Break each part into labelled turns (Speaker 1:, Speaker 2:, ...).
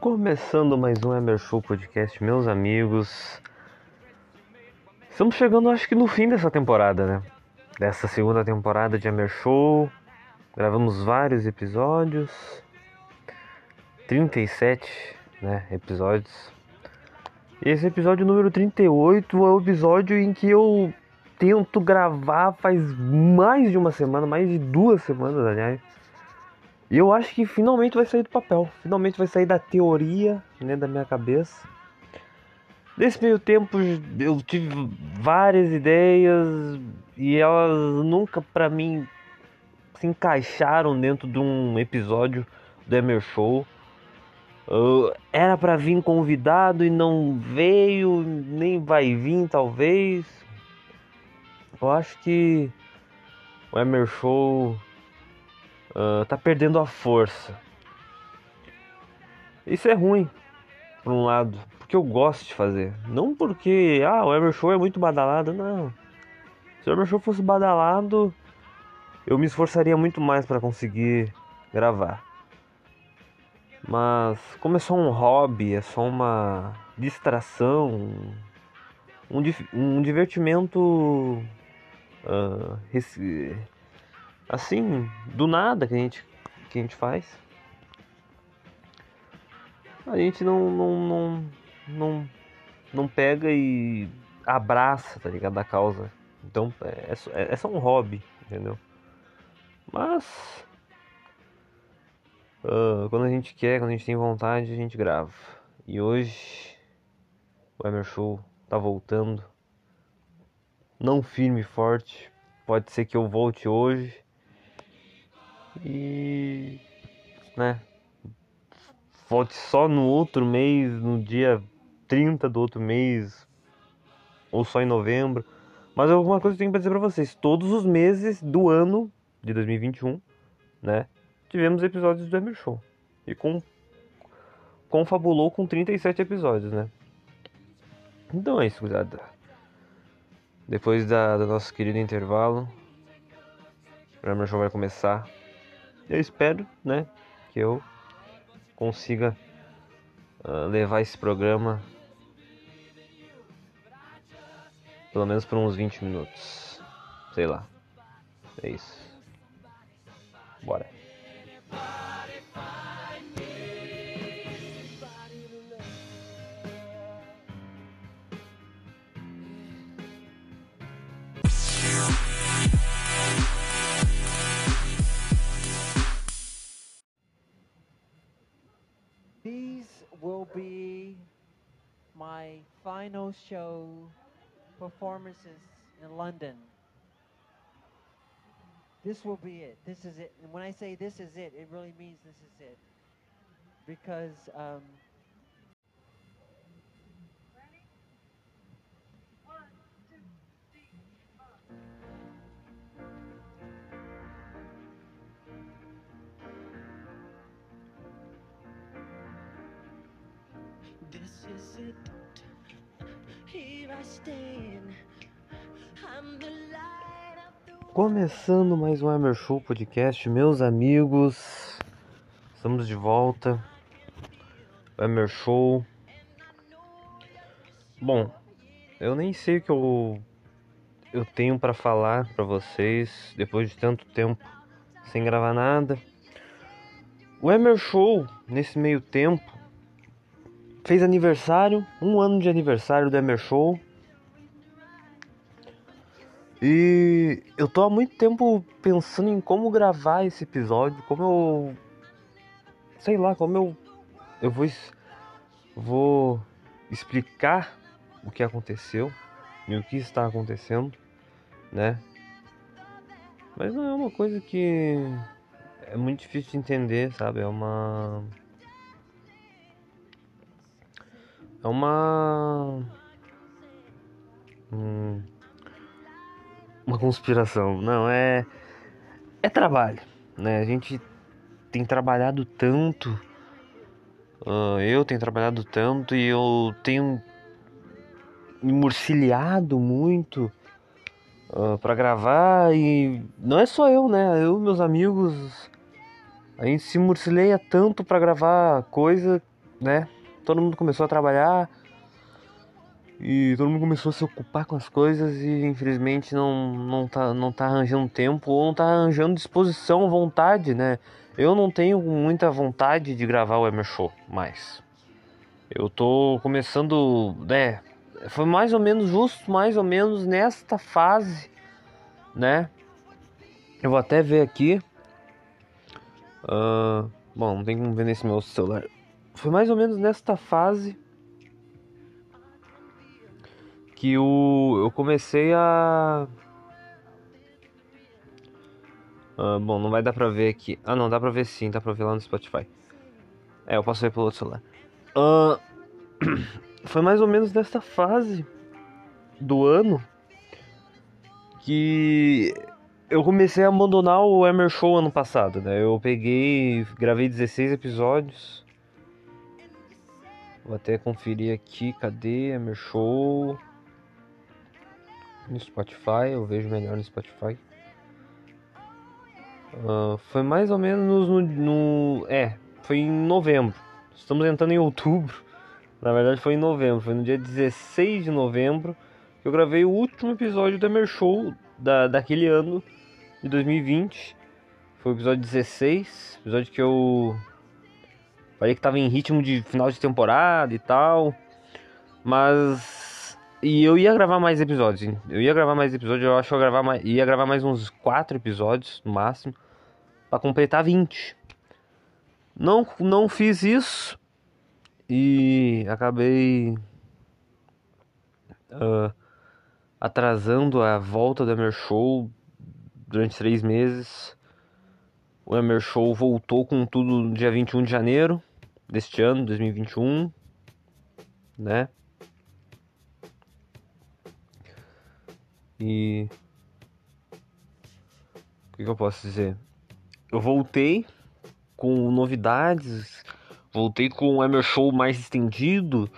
Speaker 1: Começando mais um Emer Show Podcast, meus amigos. Estamos chegando, acho que no fim dessa temporada, né? Dessa segunda temporada de Emer Show. Gravamos vários episódios. 37, né, episódios. E esse episódio número 38 é o episódio em que eu tento gravar faz mais de uma semana, mais de duas semanas, aliás e eu acho que finalmente vai sair do papel, finalmente vai sair da teoria, né, da minha cabeça. Nesse meio tempo eu tive várias ideias e elas nunca para mim se encaixaram dentro de um episódio do Emer Show. Uh, era para vir convidado e não veio, nem vai vir talvez. Eu acho que o Emer Show uh, tá perdendo a força. Isso é ruim, por um lado, porque eu gosto de fazer. Não porque, ah, o Ever Show é muito badalado, não. Se o Ever Show fosse badalado, eu me esforçaria muito mais para conseguir gravar. Mas como é só um hobby, é só uma distração, um, um divertimento uh, assim, do nada que a gente, que a gente faz. A gente não, não, não, não, não pega e abraça, tá ligado, da causa. Então é, é, é só um hobby, entendeu? Mas uh, quando a gente quer, quando a gente tem vontade, a gente grava. E hoje o Emer Show tá voltando. Não firme e forte. Pode ser que eu volte hoje e né volte só no outro mês, no dia 30 do outro mês, ou só em novembro. Mas alguma coisa que eu tenho pra dizer pra vocês: todos os meses do ano de 2021, né? Tivemos episódios do Emer Show. E com, confabulou com 37 episódios, né? Então é isso, gurizada. Depois da, do nosso querido intervalo, o Emer Show vai começar eu espero, né, que eu consiga uh, levar esse programa pelo menos por uns 20 minutos. Sei lá. É isso. Bora.
Speaker 2: Performances in London. This will be it. This is it. And when I say this is it, it really means this is it. Because um,
Speaker 3: This is it.
Speaker 1: Começando mais um Emer Show Podcast, meus amigos, estamos de volta. O Emer Show. Bom, eu nem sei o que eu eu tenho para falar para vocês depois de tanto tempo sem gravar nada. O Emer Show, nesse meio tempo, fez aniversário, um ano de aniversário do Emer Show. E eu tô há muito tempo pensando em como gravar esse episódio, como eu. Sei lá, como eu. Eu vou, vou explicar o que aconteceu e o que está acontecendo, né? Mas não é uma coisa que é muito difícil de entender, sabe? É uma. É uma. Hum, uma conspiração. Não, é. É trabalho, né? A gente tem trabalhado tanto. Uh, eu tenho trabalhado tanto e eu tenho me murcilhado muito uh, ah, para gravar e não é só eu, né? Eu e meus amigos a gente se murcileia tanto para gravar coisa, né? Todo mundo começou a trabalhar e todo mundo começou a se ocupar com as coisas e infelizmente não não tá não tá arranjando tempo ou não tá arranjando disposição, vontade, né? Eu não tenho muita vontade de gravar o Emer Show mais. Eu tô começando, né, foi mais ou menos justo, mais ou menos nesta fase, né? Eu vou até ver aqui. Uh, bom, não tem como ver nesse meu celular. Foi mais ou menos nesta fase que o, eu comecei a. Uh, bom, não vai dar pra ver aqui. Ah, não, dá pra ver sim, dá pra ver lá no Spotify. É, eu posso ver pelo outro celular. Uh, foi mais ou menos nessa fase do ano que eu comecei a abandonar o Emer Show ano passado, né? Eu peguei, gravei 16 episódios. Vou até conferir aqui, cadê Emer Show? No Spotify, eu vejo melhor no Spotify. Uh, foi mais ou menos no, no, É, foi em novembro. Estamos entrando em outubro. Na verdade foi em novembro, foi no dia 16 de novembro que eu gravei o último episódio do Emer Show da, daquele ano de 2020. Foi o episódio 16, episódio que eu falei que tava em ritmo de final de temporada e tal. Mas e eu ia gravar mais episódios, hein? Eu ia gravar mais episódios, eu acho que eu gravar mais, ia gravar mais uns 4 episódios no máximo para completar 20. Não não fiz isso e acabei uh, atrasando a volta do Emer Show durante três meses. O Emer Show voltou com tudo no dia 21 de janeiro deste ano, 2021, né? E o que, que eu posso dizer? Eu voltei com novidades Voltei com o Emer Show mais estendido.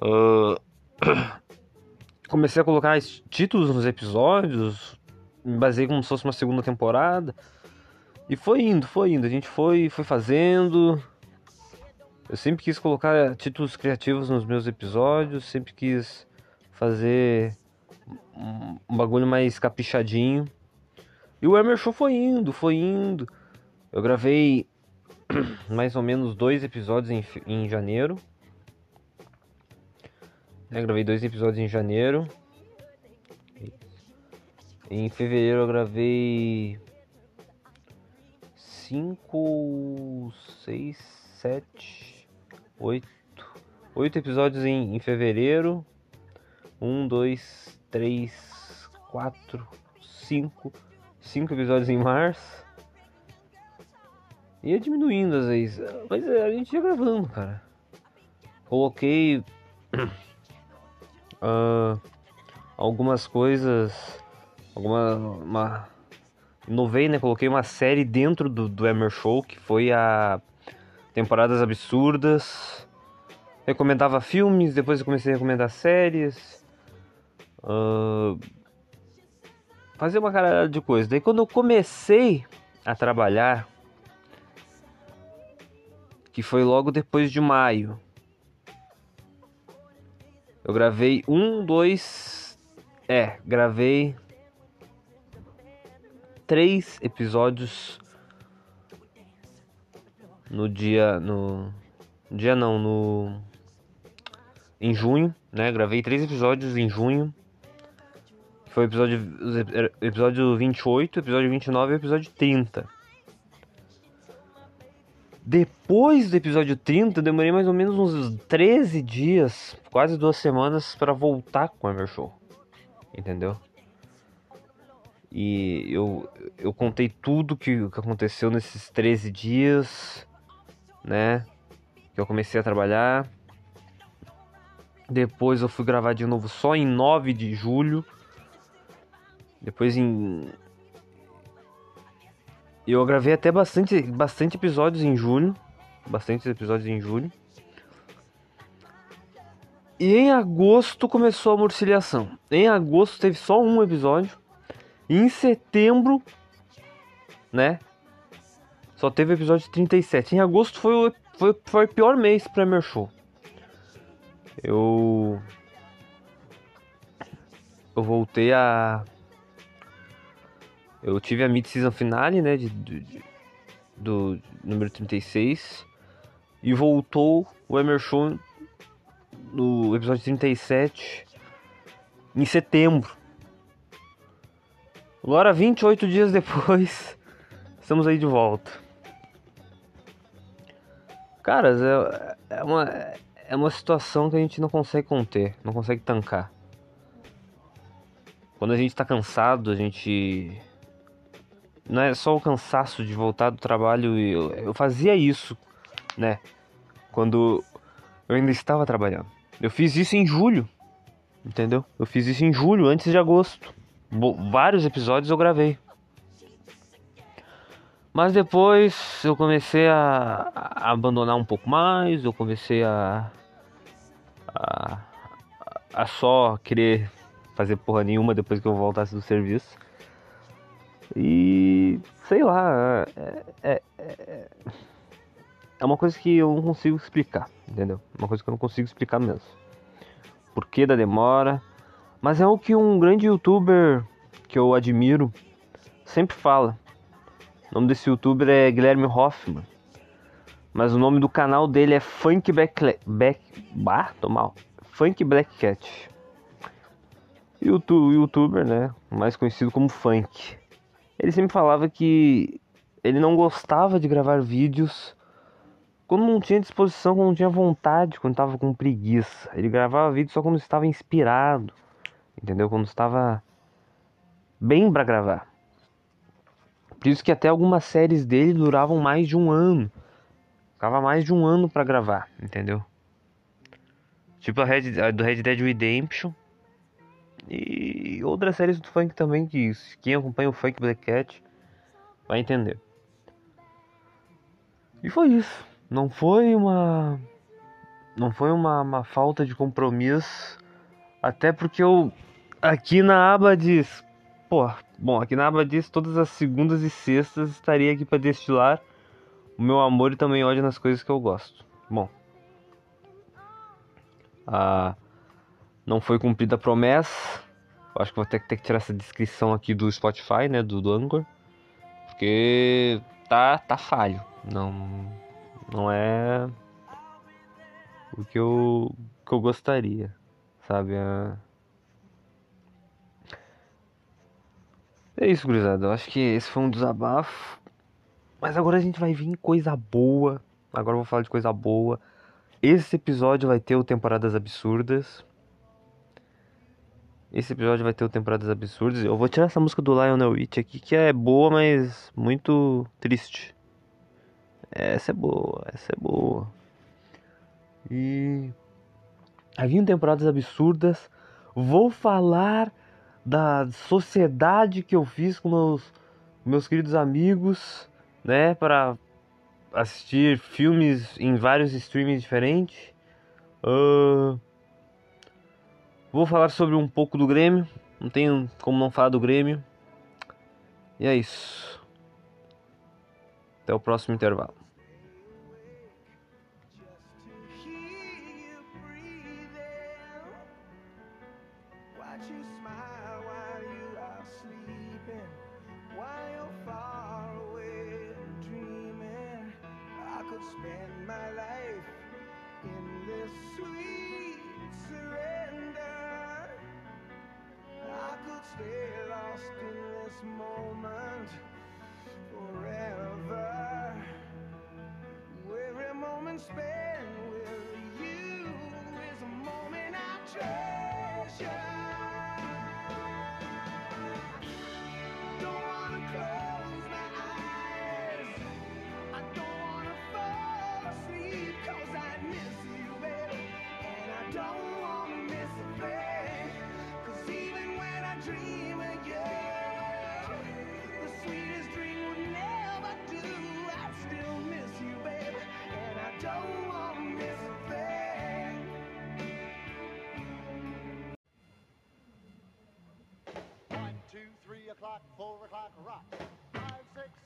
Speaker 1: Uh, comecei a colocar títulos nos episódios. Me baseei como se fosse uma segunda temporada. E foi indo, foi indo. A gente foi, foi fazendo. Eu sempre quis colocar títulos criativos nos meus episódios. Sempre quis fazer um bagulho mais caprichadinho. E o Emer Show foi indo, foi indo. Eu gravei mais ou menos dois episódios em, em janeiro. Eu gravei dois episódios em janeiro. Em fevereiro eu gravei cinco, seis, sete, oito, oito episódios em, em fevereiro. Um, dois, três, quatro, cinco, cinco episódios em março ia diminuindo às vezes. Mas é, a gente ia gravando, cara. Coloquei uh, algumas coisas. Alguma. Uma, inovei, né? Coloquei uma série dentro do, do Emer Show, que foi a Temporadas Absurdas. Recomendava filmes, depois eu comecei a recomendar séries. Uh, fazer uma caralhada de coisa. Daí quando eu comecei a trabalhar que foi logo depois de maio. Eu gravei um, dois. É, gravei três episódios no dia. No. Dia não, no. Em junho, né? Gravei três episódios em junho. Foi o episódio, episódio 28, episódio 29 e episódio 30. Depois do episódio 30, eu demorei mais ou menos uns 13 dias, quase duas semanas, para voltar com o Ever Show. Entendeu? E eu, eu contei tudo que, que aconteceu nesses 13 dias, né? Que eu comecei a trabalhar. Depois eu fui gravar de novo só em 9 de julho. Depois em. Eu gravei até bastante, bastante episódios em julho. Bastante episódios em julho. E em agosto começou a morcilhação. Em agosto teve só um episódio. E em setembro, né? Só teve o episódio 37. Em agosto foi o, foi, foi o pior mês pra meu show. Eu. Eu voltei a. Eu tive a mid-season finale, né? De, de, de, do número 36. E voltou o Emer Show no episódio 37 em setembro. Agora, 28 dias depois, estamos aí de volta. Caras, é, é, uma, é uma situação que a gente não consegue conter, não consegue tancar. Quando a gente tá cansado, a gente. Não é só o cansaço de voltar do trabalho. Eu, eu fazia isso, né? Quando eu ainda estava trabalhando. Eu fiz isso em julho, entendeu? Eu fiz isso em julho, antes de agosto vários episódios eu gravei. Mas depois eu comecei a, abandonar um pouco mais, eu comecei a, a, a só querer fazer porra nenhuma depois que eu voltasse do serviço. E sei lá, é, é, é, é uma coisa que eu não consigo explicar, entendeu? Uma coisa que eu não consigo explicar mesmo. Por que da demora? Mas é o que um grande youtuber que eu admiro sempre fala. O nome desse youtuber é Guilherme Hoffman. Mas o nome do canal dele é Funk Back... Back... Bah, tô mal. Funk Black Cat. YouTube, youtuber, né? Mais conhecido como Funk. Ele sempre falava que ele não gostava de gravar vídeos quando não tinha disposição, quando não tinha vontade, quando estava com preguiça. Ele gravava vídeo só quando estava inspirado entendeu? Quando estava bem para gravar. Por isso que até algumas séries dele duravam mais de um ano. Ficava mais de um ano para gravar, entendeu? Tipo a, Red, a, do Red Dead Redemption. E outras séries do funk também que quem acompanha o funk Black Cat vai entender. E foi isso. Não foi uma não foi uma, uma falta de compromisso, até porque eu Aqui na aba diz, pô, bom, aqui na aba diz todas as segundas e sextas estaria aqui para destilar o meu amor e também ódio nas coisas que eu gosto. Bom, ah, não foi cumprida a promessa. Eu acho que vou ter, ter que tirar essa descrição aqui do Spotify, né, do, do Anchor, porque tá tá falho. Não não é o que eu que eu gostaria, sabe? A, É isso, gurizada. Eu acho que esse foi um desabafo. Mas agora a gente vai vir em coisa boa. Agora eu vou falar de coisa boa. Esse episódio vai ter o Temporadas Absurdas. Esse episódio vai ter o Temporadas Absurdas. Eu vou tirar essa música do Lionel Rich aqui, que é boa, mas muito triste. Essa é boa, essa é boa. E. Vem Temporadas Absurdas. Vou falar da sociedade que eu fiz com meus, meus queridos amigos, né, para assistir filmes em vários streamings diferentes. Uh, vou falar sobre um pouco do Grêmio, não tenho como não falar do Grêmio. E é isso. Até o próximo intervalo.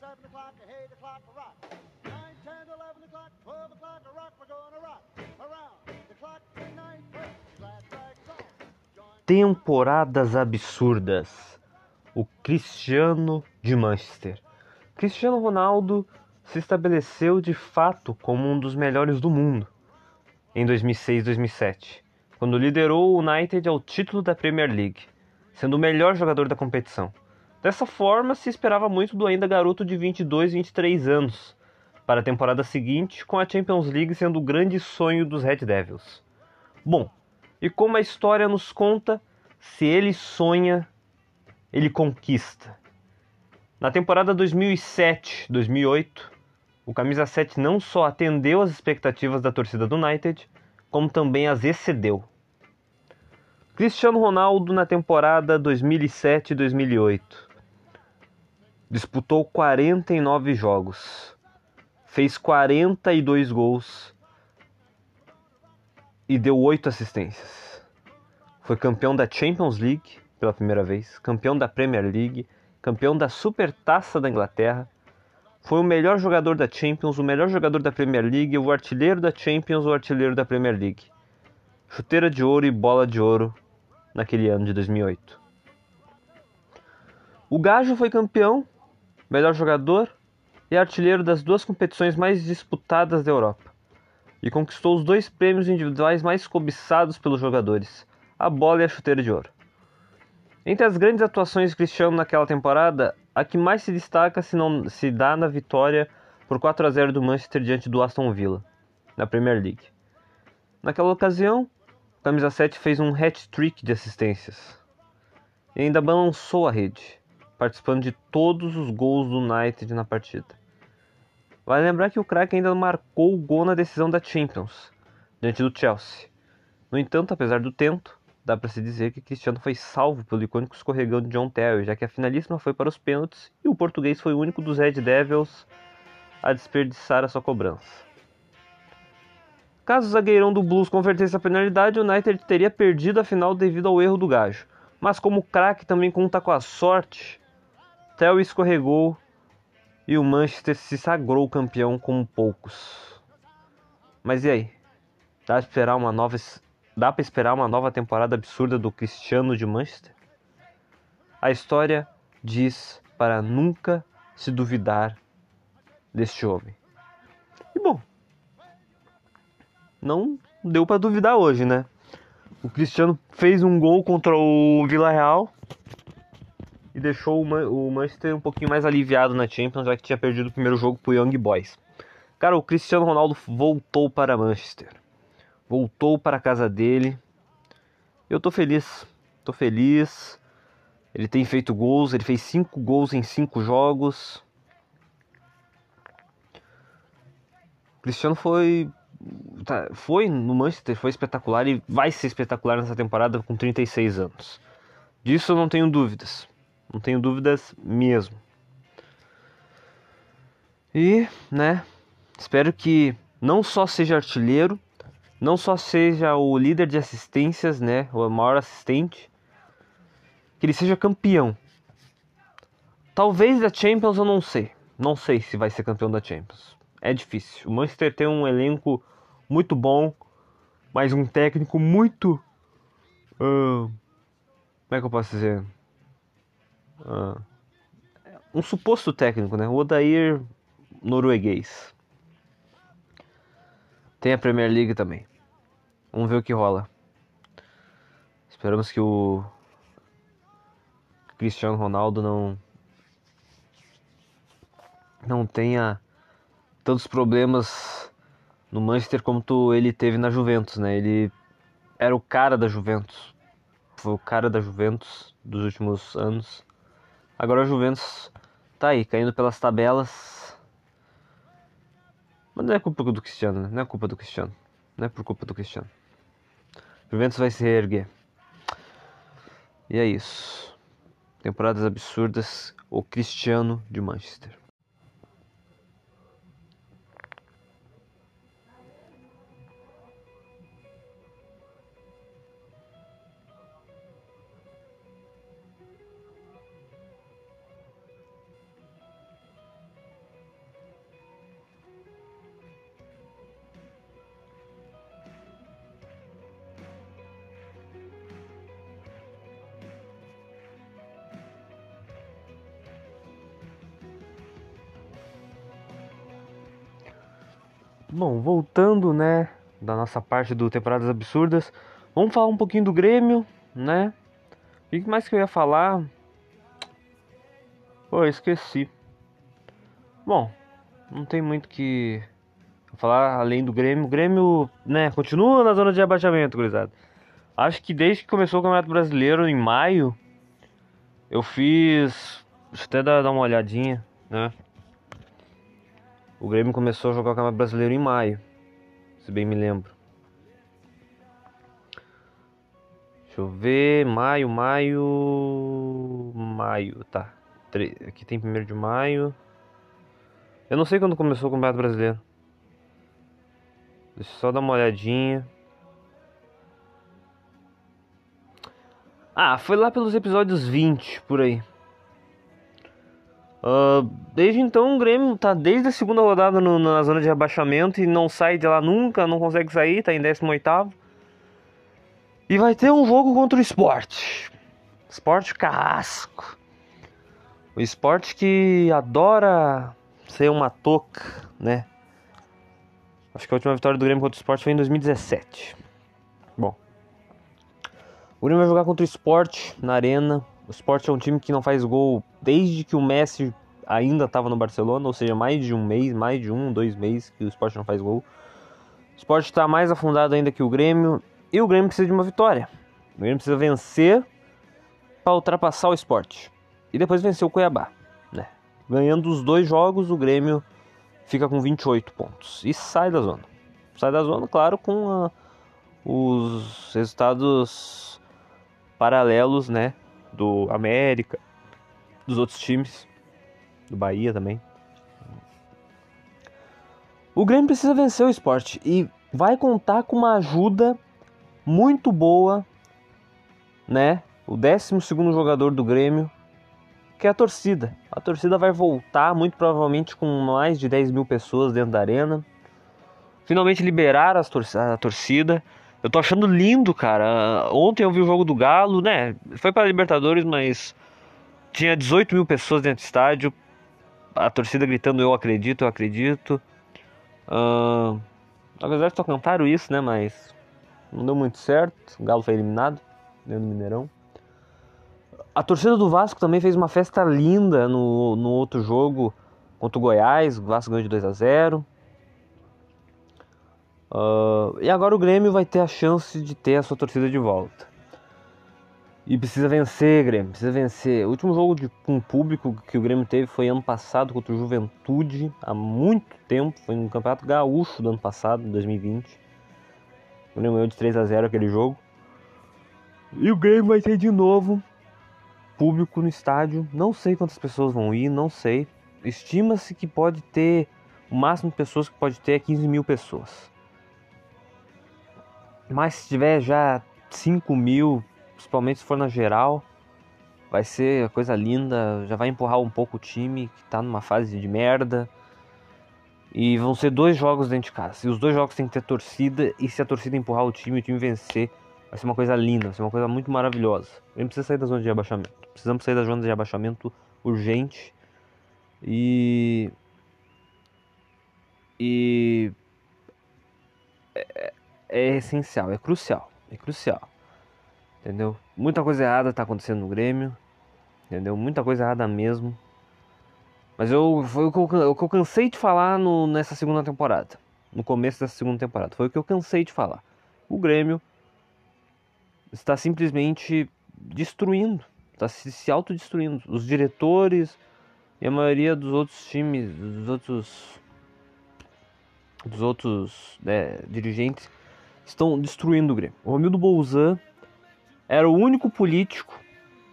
Speaker 4: 11 o'clock, eight o'clock, rock. 9, 10, 11 o'clock, 12 o'clock, rock. We're gonna rock around the clock. Glad on.
Speaker 1: Temporadas absurdas. O Cristiano de Manchester. Cristiano Ronaldo se estabeleceu de fato como um dos melhores do mundo em 2006-2007, quando liderou o United ao título da Premier League, sendo o melhor jogador da competição. Dessa forma, se esperava muito do ainda garoto de 22, 23 anos para a temporada seguinte, com a Champions League sendo o grande sonho dos Red Devils. Bom, e como a história nos conta, se ele sonha, ele conquista. Na temporada 2007-2008, o camisa 7 não só atendeu às expectativas da torcida do United, como também as excedeu. Cristiano Ronaldo na temporada 2007-2008 disputou 49 jogos, fez 42 gols e deu 8 assistências. Foi campeão da Champions League pela primeira vez, campeão da Premier League, campeão da Supertaça da Inglaterra. Foi o melhor jogador da Champions, o melhor jogador da Premier League, o artilheiro da Champions, o artilheiro da Premier League. Chuteira de ouro e bola de ouro naquele ano de 2008. O Gajo foi campeão, melhor jogador e artilheiro das duas competições mais disputadas da Europa e conquistou os dois prêmios individuais mais cobiçados pelos jogadores, a bola e a chuteira de ouro. Entre as grandes atuações de Cristiano naquela temporada, a que mais se destaca se, não, se dá na vitória por 4 a 0 do Manchester diante do Aston Villa, na Premier League. Naquela ocasião, o camisa 7 fez um hat-trick de assistências e ainda balançou a rede, participando de todos os gols do United na partida. Vale lembrar que o craque ainda marcou o gol na decisão da Champions, diante do Chelsea. No entanto, apesar do tento, dá para se dizer que Cristiano foi salvo pelo icônico escorregão de John Terry, já que a finalíssima foi para os pênaltis e o português foi o único dos Red Devils a desperdiçar a sua cobrança. Caso o zagueirão do Blues convertesse a penalidade, o United teria perdido a final devido ao erro do gajo. Mas como o craque também conta com a sorte, Terry escorregou e o Manchester se sagrou campeão como poucos. Mas e aí? Dá pra esperar uma nova dá para esperar uma nova temporada absurda do Cristiano de Manchester? A história diz para nunca se duvidar deste homem. E bom, não deu para duvidar hoje, né? O Cristiano fez um gol contra o Villarreal e deixou o Manchester um pouquinho mais aliviado na Champions, já que tinha perdido o primeiro jogo pro Young Boys. Cara, o Cristiano Ronaldo voltou para Manchester. Voltou para a casa dele. Eu tô feliz. Tô feliz. Ele tem feito gols, ele fez cinco gols em cinco jogos. O Cristiano foi tá, foi no Manchester, foi espetacular e vai ser espetacular nessa temporada com 36 anos. Disso eu não tenho dúvidas. Não tenho dúvidas mesmo. E, né, espero que não só seja artilheiro, não só seja o líder de assistências, né, o maior assistente, que ele seja campeão. Talvez da Champions eu não sei. Não sei se vai ser campeão da Champions. É difícil. O Manchester tem um elenco muito bom, mas um técnico muito uh, Como é que eu posso dizer? Ah, um suposto técnico, né? O Odair norueguês. Tem a Premier League também. Vamos ver o que rola. Esperamos que o Cristiano Ronaldo não não tenha tantos problemas no Manchester como ele teve na Juventus, né? Ele era o cara da Juventus. Foi o cara da Juventus dos últimos anos. Agora a Juventus tá aí, caindo pelas tabelas. Mas não é culpa do Cristiano, né? Não é culpa do Cristiano. Não é por culpa do Cristiano. Juventus vai se reerguer. E é isso. Temporadas absurdas. O Cristiano de Manchester. Bom, voltando, né, da nossa parte do Temporadas Absurdas, vamos falar um pouquinho do Grêmio, né? O que mais que eu ia falar? Pô, esqueci. Bom, não tem muito que falar além do Grêmio. O Grêmio, né, continua na zona de abaixamento, gurizada. Acho que desde que começou o Campeonato Brasileiro em maio, eu fiz. Deixa eu até dar uma olhadinha, né? O Grêmio começou a jogar o Campeonato Brasileiro em maio, se bem me lembro. Deixa eu ver, maio, maio, maio, tá. Aqui tem primeiro de maio. Eu não sei quando começou o Campeonato Brasileiro. Deixa eu só dar uma olhadinha. Ah, foi lá pelos episódios 20, por aí. Ah, desde então o Grêmio tá desde a segunda rodada no- na zona de rebaixamento e não sai de lá nunca, não consegue sair, tá em 18º. E vai ter um jogo contra o Sport. Sport Carrasco. O Sport que adora ser uma toca, né? Acho que a última vitória do Grêmio contra o Sport foi em 2017. Bom. O Grêmio vai jogar contra o Sport na Arena. O Sport é um time que não faz gol desde que o Messi ainda estava no Barcelona, ou seja, mais de um mês, mais de um, dois meses que o Sport não faz gol. O Sport está mais afundado ainda que o Grêmio e o Grêmio precisa de uma vitória. O Grêmio precisa vencer para ultrapassar o Sport e depois vencer o Cuiabá, né? Ganhando os dois jogos, o Grêmio fica com 28 pontos e sai da zona. Sai da zona, claro, com a- os resultados paralelos, né? Do América, dos outros times, do Bahia também. O Grêmio precisa vencer o esporte e vai contar com uma ajuda muito boa, né? O 12 jogador do Grêmio, que é a torcida. A torcida vai voltar, muito provavelmente com mais de 10 mil pessoas dentro da arena. Finalmente tor a torcida. Eu tô achando lindo, cara. Ontem eu vi o jogo do Galo, né? Foi para Libertadores, mas tinha 18 mil pessoas dentro do estádio. A torcida gritando: Eu acredito, eu acredito. Ah, na verdade, só cantaram isso, né? Mas não deu muito certo. O Galo foi eliminado dentro do Mineirão. A torcida do Vasco também fez uma festa linda no, no outro jogo contra o Goiás. O Vasco ganhou de 2 a 0 Ah, e agora o Grêmio vai ter a chance de ter a sua torcida de volta. E precisa vencer, Grêmio, precisa vencer. O último jogo de, com público que o Grêmio teve foi ano passado contra o Juventude, há muito tempo. Foi no Campeonato Gaúcho do ano passado, 2020. O Grêmio ganhou de 3 a 0 aquele jogo. E o Grêmio vai ter de novo público no estádio. Não sei quantas pessoas vão ir, não sei. Estima-se que pode ter. O máximo de pessoas que pode ter é 15 mil pessoas. Mas se tiver já 5 mil, principalmente se for na geral, vai ser coisa linda. Já vai empurrar um pouco o time que tá numa fase de merda. E vão ser dois jogos dentro de casa. E os dois jogos tem que ter torcida. E se a torcida empurrar o time, o time vencer, Vai ser uma coisa linda, vai ser uma coisa muito maravilhosa. A gente precisa sair da zona de rebaixamento. Precisamos sair da zona de rebaixamento urgente. E. E. É, é essencial, é crucial. É crucial. Entendeu? Muita coisa errada tá acontecendo no Grêmio. Entendeu? Muita coisa errada mesmo. Mas eu, foi o que eu, o que eu cansei de falar no, nessa segunda temporada. No começo dessa segunda temporada. Foi o que eu cansei de falar. O Grêmio está simplesmente destruindo. Está se, se autodestruindo. Os diretores e a maioria dos outros times, dos outros. Dos outros né, dirigentes estão destruindo o Grêmio. O Romildo Bolzan era o único político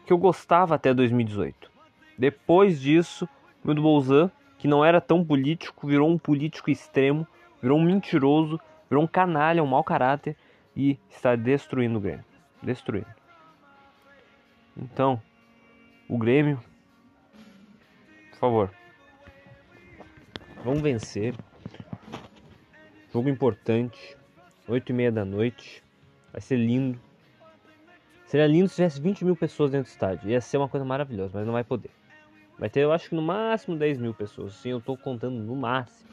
Speaker 1: que eu gostava até 2018. Depois disso, o Romildo Bolzan, que não era tão político, virou um político extremo, virou um mentiroso, virou um canalha, um mau caráter e está destruindo o Grêmio. Destruindo. Então, o Grêmio, por favor, vamos vencer. Jogo importante, 8 e meia da noite, vai ser lindo. Seria lindo se tivesse 20 mil pessoas dentro do estádio, ia ser uma coisa maravilhosa, mas não vai poder. Vai ter, eu acho que no máximo 10 mil pessoas, sim, eu tô contando no máximo.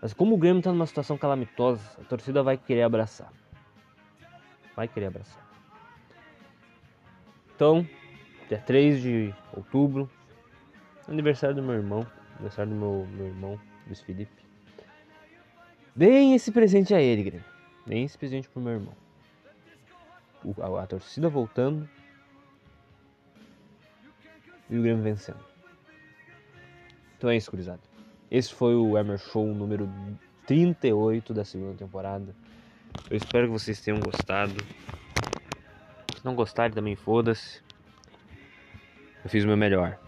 Speaker 1: Mas como o Grêmio tá numa situação calamitosa, a torcida vai querer abraçar. Vai querer abraçar. Então, dia 3 de outubro, aniversário do meu irmão, aniversário do meu, meu irmão, Luiz Felipe. Deem esse presente a ele, Grêmio. Deem esse presente pro meu irmão. O- a, a torcida voltando e o Grêmio vencendo. Então é isso, gurizada. Esse foi o Emer Show número 38 da segunda temporada. Eu espero que vocês tenham gostado. Se não gostarem, também foda-se. Eu fiz o meu melhor.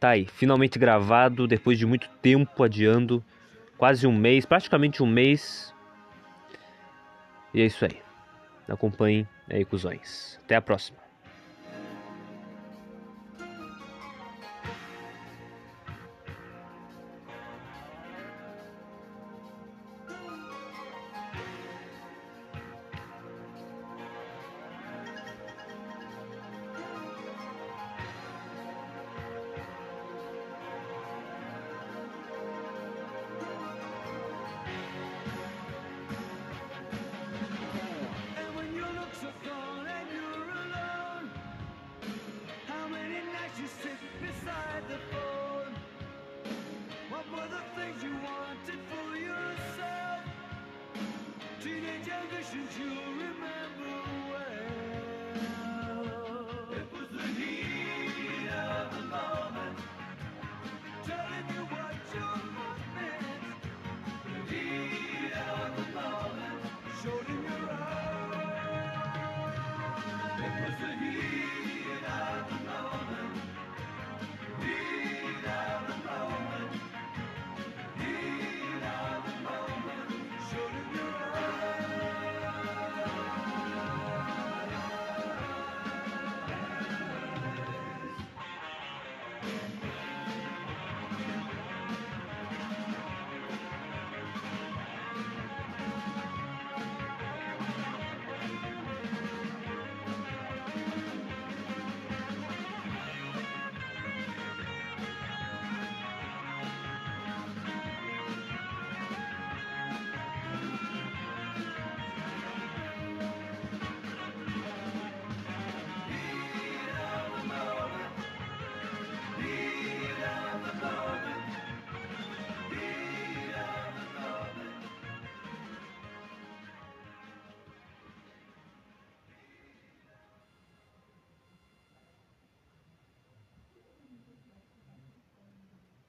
Speaker 1: Tá aí, finalmente gravado, depois de muito tempo adiando. Quase um mês, praticamente um mês. E é isso aí. Acompanhem aí, cuzões. Até a próxima.
Speaker 3: Isn't you